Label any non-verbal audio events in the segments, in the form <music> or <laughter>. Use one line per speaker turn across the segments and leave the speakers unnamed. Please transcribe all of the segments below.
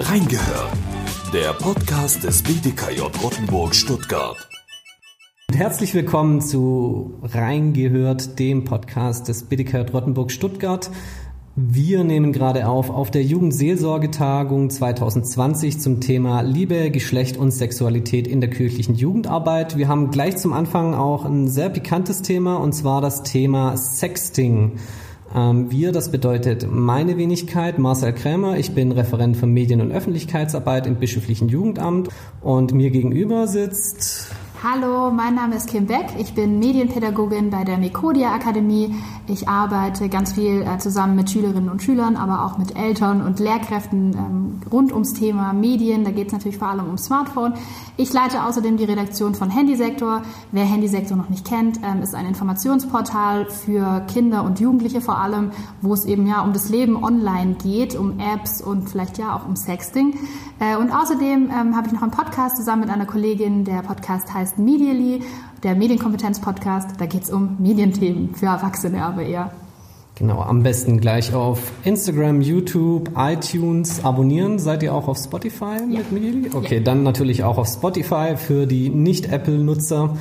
Reingehört, der Podcast des BDKJ Rottenburg Stuttgart.
Herzlich willkommen zu Reingehört, dem Podcast des BDKJ Rottenburg Stuttgart. Wir nehmen gerade auf auf der Jugendseelsorgetagung 2020 zum Thema Liebe, Geschlecht und Sexualität in der kirchlichen Jugendarbeit. Wir haben gleich zum Anfang auch ein sehr pikantes Thema und zwar das Thema Sexting. Ähm, wir, das bedeutet meine Wenigkeit, Marcel Krämer. Ich bin Referent für Medien- und Öffentlichkeitsarbeit im Bischöflichen Jugendamt und mir gegenüber sitzt
Hallo, mein Name ist Kim Beck. Ich bin Medienpädagogin bei der Mekodia Akademie. Ich arbeite ganz viel äh, zusammen mit Schülerinnen und Schülern, aber auch mit Eltern und Lehrkräften ähm, rund ums Thema Medien. Da geht es natürlich vor allem ums Smartphone. Ich leite außerdem die Redaktion von Handysektor. Wer Handysektor noch nicht kennt, ähm, ist ein Informationsportal für Kinder und Jugendliche vor allem, wo es eben ja um das Leben online geht, um Apps und vielleicht ja auch um Sexting. Äh, und außerdem ähm, habe ich noch einen Podcast zusammen mit einer Kollegin. Der Podcast heißt Medially, der Medienkompetenz-Podcast. Da geht es um Medienthemen für Erwachsene aber eher.
Genau, am besten gleich auf Instagram, YouTube, iTunes abonnieren. Seid ihr auch auf Spotify ja. mit Medially? Okay, ja. dann natürlich auch auf Spotify für die Nicht-Apple-Nutzer.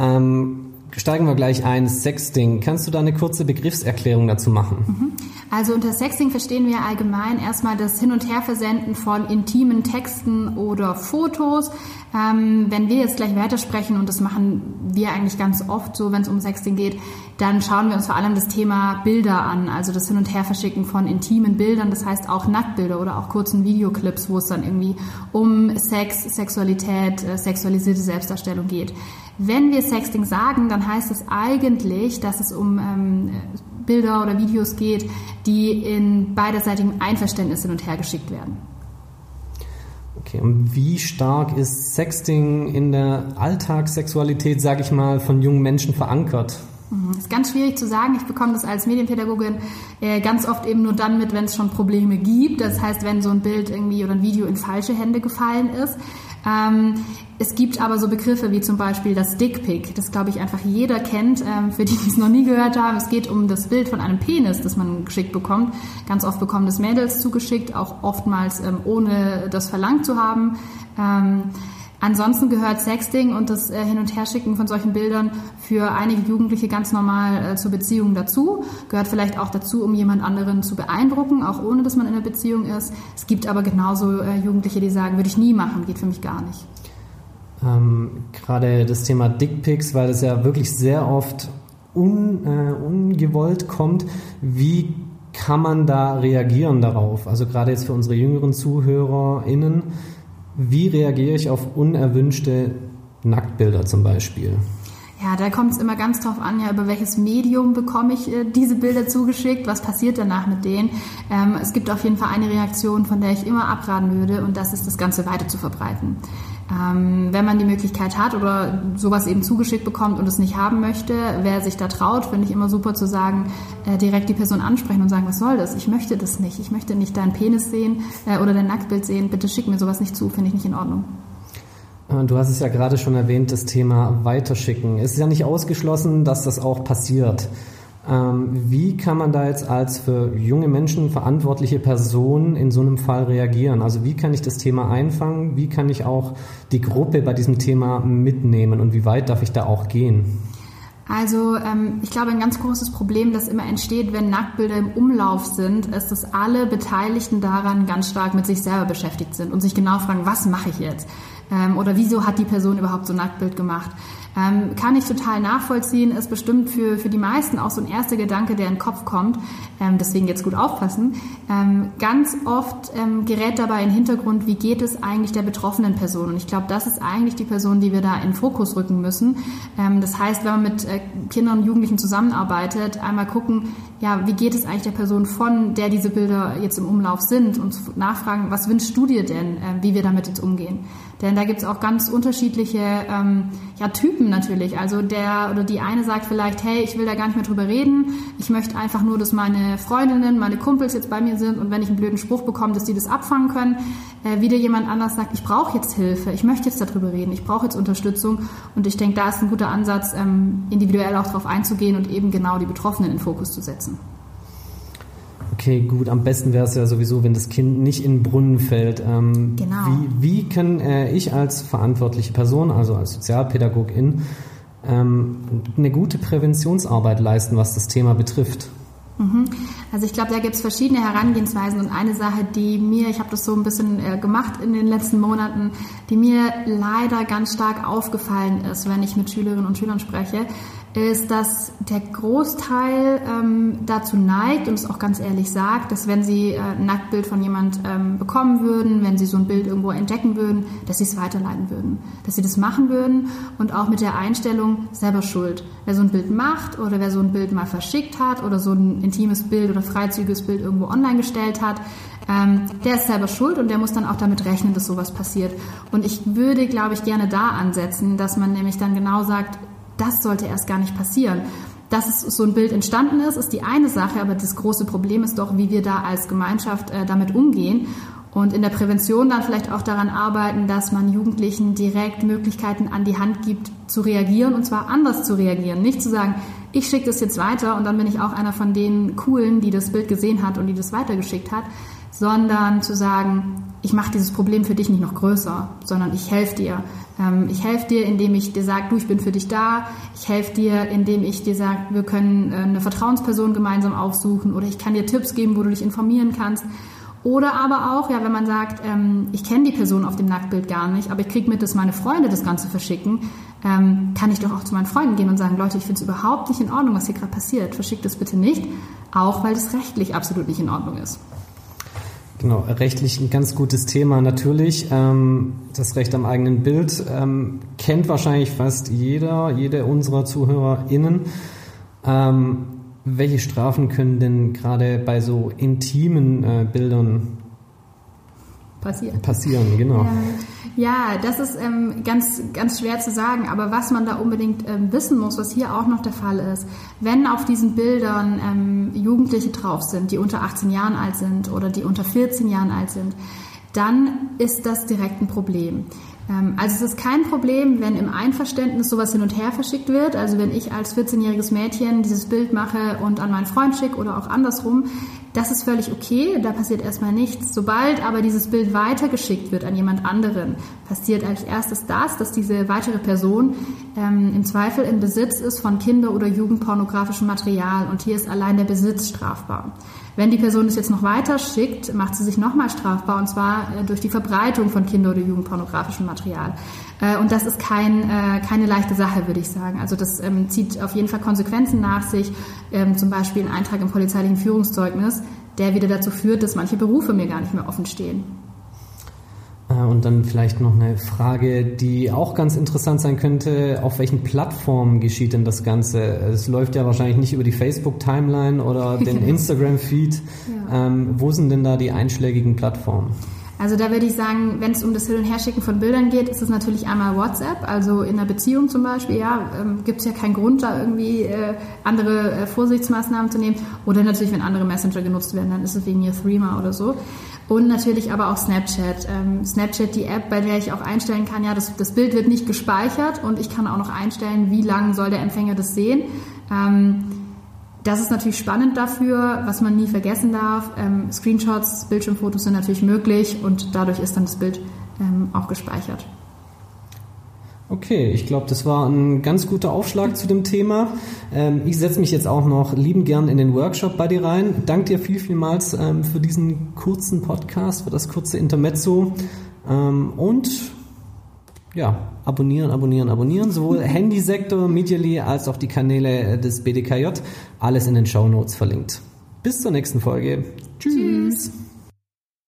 Ähm, steigen wir gleich ein. Sexting. Kannst du da eine kurze Begriffserklärung dazu machen?
Mhm. Also unter Sexting verstehen wir allgemein erstmal das Hin- und Herversenden von intimen Texten oder Fotos. Ähm, wenn wir jetzt gleich weitersprechen, und das machen wir eigentlich ganz oft so, wenn es um Sexting geht, dann schauen wir uns vor allem das Thema Bilder an, also das Hin- und Herverschicken von intimen Bildern, das heißt auch Nacktbilder oder auch kurzen Videoclips, wo es dann irgendwie um Sex, Sexualität, äh, sexualisierte Selbstdarstellung geht. Wenn wir Sexting sagen, dann heißt es eigentlich, dass es um ähm, Bilder oder Videos geht, die in beiderseitigem Einverständnis hin und her geschickt werden.
Okay, und wie stark ist Sexting in der Alltagssexualität, sage ich mal, von jungen Menschen verankert?
Mhm. Ist ganz schwierig zu sagen. Ich bekomme das als Medienpädagogin äh, ganz oft eben nur dann mit, wenn es schon Probleme gibt. Das heißt, wenn so ein Bild irgendwie oder ein Video in falsche Hände gefallen ist. Ähm, es gibt aber so Begriffe wie zum Beispiel das Dickpick, das glaube ich einfach jeder kennt, ähm, für die, die es noch nie gehört haben. Es geht um das Bild von einem Penis, das man geschickt bekommt. Ganz oft bekommen das Mädels zugeschickt, auch oftmals ähm, ohne das verlangt zu haben. Ansonsten gehört Sexting und das äh, Hin- und Herschicken von solchen Bildern für einige Jugendliche ganz normal äh, zur Beziehung dazu. Gehört vielleicht auch dazu, um jemand anderen zu beeindrucken, auch ohne dass man in einer Beziehung ist. Es gibt aber genauso äh, Jugendliche, die sagen, würde ich nie machen, geht für mich gar nicht.
Ähm, Gerade das Thema Dickpics, weil es ja wirklich sehr oft un, äh, ungewollt kommt. Wie kann man da reagieren darauf? Also gerade jetzt für unsere jüngeren ZuhörerInnen wie reagiere ich auf unerwünschte Nacktbilder zum Beispiel?
Ja, da kommt es immer ganz drauf an, ja, über welches Medium bekomme ich äh, diese Bilder zugeschickt, was passiert danach mit denen. Ähm, es gibt auf jeden Fall eine Reaktion, von der ich immer abraten würde, und das ist das Ganze weiter zu verbreiten. Ähm, wenn man die Möglichkeit hat oder sowas eben zugeschickt bekommt und es nicht haben möchte, wer sich da traut, finde ich immer super zu sagen, äh, direkt die Person ansprechen und sagen, was soll das? Ich möchte das nicht. Ich möchte nicht deinen Penis sehen äh, oder dein Nacktbild sehen. Bitte schick mir sowas nicht zu, finde ich nicht in Ordnung.
Äh, du hast es ja gerade schon erwähnt, das Thema Weiterschicken. Es ist ja nicht ausgeschlossen, dass das auch passiert. Ähm, wie kann man da jetzt als für junge Menschen verantwortliche Person in so einem Fall reagieren? Also wie kann ich das Thema einfangen? Wie kann ich auch die Gruppe bei diesem Thema mitnehmen und wie weit darf ich da auch gehen?
Also ähm, ich glaube, ein ganz großes Problem, das immer entsteht, wenn Nacktbilder im Umlauf sind, ist, dass alle Beteiligten daran ganz stark mit sich selber beschäftigt sind und sich genau fragen, was mache ich jetzt? Ähm, oder wieso hat die Person überhaupt so ein Nacktbild gemacht? Ähm, kann ich total nachvollziehen, ist bestimmt für, für die meisten auch so ein erster Gedanke, der in den Kopf kommt. Ähm, deswegen jetzt gut aufpassen. Ähm, ganz oft ähm, gerät dabei in den Hintergrund, wie geht es eigentlich der betroffenen Person? Und ich glaube, das ist eigentlich die Person, die wir da in Fokus rücken müssen. Ähm, das heißt, wenn man mit äh, Kindern und Jugendlichen zusammenarbeitet, einmal gucken, ja, wie geht es eigentlich der Person von, der diese Bilder jetzt im Umlauf sind und nachfragen, was wünschst du dir denn, äh, wie wir damit jetzt umgehen? Denn da gibt es auch ganz unterschiedliche ähm, ja, Typen natürlich. Also der oder die eine sagt vielleicht, hey, ich will da gar nicht mehr drüber reden. Ich möchte einfach nur, dass meine Freundinnen, meine Kumpels jetzt bei mir sind und wenn ich einen blöden Spruch bekomme, dass die das abfangen können. Äh, wieder jemand anders sagt, ich brauche jetzt Hilfe, ich möchte jetzt darüber reden, ich brauche jetzt Unterstützung. Und ich denke, da ist ein guter Ansatz, ähm, individuell auch darauf einzugehen und eben genau die Betroffenen in den Fokus zu setzen.
Okay, gut. Am besten wäre es ja sowieso, wenn das Kind nicht in den Brunnen fällt. Ähm,
Genau.
Wie, wie kann äh, ich als verantwortliche Person, also als Sozialpädagogin, ähm, eine gute Präventionsarbeit leisten, was das Thema betrifft?
Also ich glaube, da gibt es verschiedene Herangehensweisen und eine Sache, die mir, ich habe das so ein bisschen äh, gemacht in den letzten Monaten, die mir leider ganz stark aufgefallen ist, wenn ich mit Schülerinnen und Schülern spreche, ist, dass der Großteil ähm, dazu neigt und es auch ganz ehrlich sagt, dass wenn sie äh, ein Nacktbild von jemand ähm, bekommen würden, wenn sie so ein Bild irgendwo entdecken würden, dass sie es weiterleiten würden, dass sie das machen würden und auch mit der Einstellung selber schuld. Wer so ein Bild macht oder wer so ein Bild mal verschickt hat oder so ein intimes Bild oder freizügiges Bild irgendwo online gestellt hat, ähm, der ist selber schuld und der muss dann auch damit rechnen, dass sowas passiert. Und ich würde, glaube ich, gerne da ansetzen, dass man nämlich dann genau sagt, das sollte erst gar nicht passieren. Dass es so ein Bild entstanden ist, ist die eine Sache, aber das große Problem ist doch, wie wir da als Gemeinschaft äh, damit umgehen und in der Prävention dann vielleicht auch daran arbeiten, dass man Jugendlichen direkt Möglichkeiten an die Hand gibt, zu reagieren und zwar anders zu reagieren. Nicht zu sagen, ich schicke das jetzt weiter und dann bin ich auch einer von den Coolen, die das Bild gesehen hat und die das weitergeschickt hat, sondern zu sagen, ich mache dieses Problem für dich nicht noch größer, sondern ich helfe dir. Ähm, ich helfe dir, indem ich dir sage, du, ich bin für dich da. Ich helfe dir, indem ich dir sage, wir können äh, eine Vertrauensperson gemeinsam aufsuchen oder ich kann dir Tipps geben, wo du dich informieren kannst. Oder aber auch, ja, wenn man sagt, ähm, ich kenne die Person auf dem Nacktbild gar nicht, aber ich kriege mit, dass meine Freunde das Ganze verschicken, ähm, kann ich doch auch zu meinen Freunden gehen und sagen, Leute, ich finde es überhaupt nicht in Ordnung, was hier gerade passiert. Verschickt das bitte nicht, auch weil das rechtlich absolut nicht in Ordnung ist.
Genau, rechtlich ein ganz gutes Thema natürlich. Ähm, das Recht am eigenen Bild ähm, kennt wahrscheinlich fast jeder, jede unserer ZuhörerInnen. Ähm, welche Strafen können denn gerade bei so intimen äh, Bildern
Passiert.
passieren? Genau.
Ähm, ja, das ist ähm, ganz, ganz schwer zu sagen, aber was man da unbedingt ähm, wissen muss, was hier auch noch der Fall ist, wenn auf diesen Bildern ähm, Jugendliche drauf sind, die unter 18 Jahren alt sind oder die unter 14 Jahren alt sind, dann ist das direkt ein Problem. Ähm, also es ist kein Problem, wenn im Einverständnis sowas hin und her verschickt wird. Also wenn ich als 14-jähriges Mädchen dieses Bild mache und an meinen Freund schicke oder auch andersrum, das ist völlig okay, da passiert erstmal nichts. Sobald aber dieses Bild weitergeschickt wird an jemand anderen, passiert als erstes das, dass diese weitere Person ähm, im Zweifel im Besitz ist von Kinder- oder Jugendpornografischem Material und hier ist allein der Besitz strafbar. Wenn die Person es jetzt noch weiter schickt, macht sie sich nochmal strafbar und zwar äh, durch die Verbreitung von Kinder- oder Jugendpornografischem Material. Äh, und das ist kein, äh, keine leichte Sache, würde ich sagen. Also das ähm, zieht auf jeden Fall Konsequenzen nach sich, ähm, zum Beispiel ein Eintrag im polizeilichen Führungszeugnis, der wieder dazu führt, dass manche Berufe mir gar nicht mehr offen stehen.
Äh, Und dann vielleicht noch eine Frage, die auch ganz interessant sein könnte. Auf welchen Plattformen geschieht denn das Ganze? Es läuft ja wahrscheinlich nicht über die Facebook-Timeline oder den <laughs> Instagram-Feed. Ähm, wo sind denn da die einschlägigen Plattformen?
Also da würde ich sagen, wenn es um das Hin- und Herschicken von Bildern geht, ist es natürlich einmal WhatsApp. Also in einer Beziehung zum Beispiel, ja, ähm, gibt es ja keinen Grund, da irgendwie äh, andere äh, Vorsichtsmaßnahmen zu nehmen. Oder natürlich, wenn andere Messenger genutzt werden, dann ist es wegen ihr Threema oder so. Und natürlich aber auch Snapchat. Ähm, Snapchat, die App, bei der ich auch einstellen kann, ja, das, das Bild wird nicht gespeichert und ich kann auch noch einstellen, wie lang soll der Empfänger das sehen. Ähm, das ist natürlich spannend dafür, was man nie vergessen darf. Ähm, Screenshots, Bildschirmfotos sind natürlich möglich und dadurch ist dann das Bild auch gespeichert.
Okay, ich glaube, das war ein ganz guter Aufschlag zu dem Thema. Ähm, ich setze mich jetzt auch noch lieben gern in den Workshop bei dir rein. Dank dir viel, vielmals ähm, für diesen kurzen Podcast, für das kurze Intermezzo. Ähm, und ja, abonnieren, abonnieren, abonnieren. Sowohl <laughs> Handysektor, Medially als auch die Kanäle des BDKJ. Alles in den Show Notes verlinkt. Bis zur nächsten Folge. Tschüss.
Tschüss.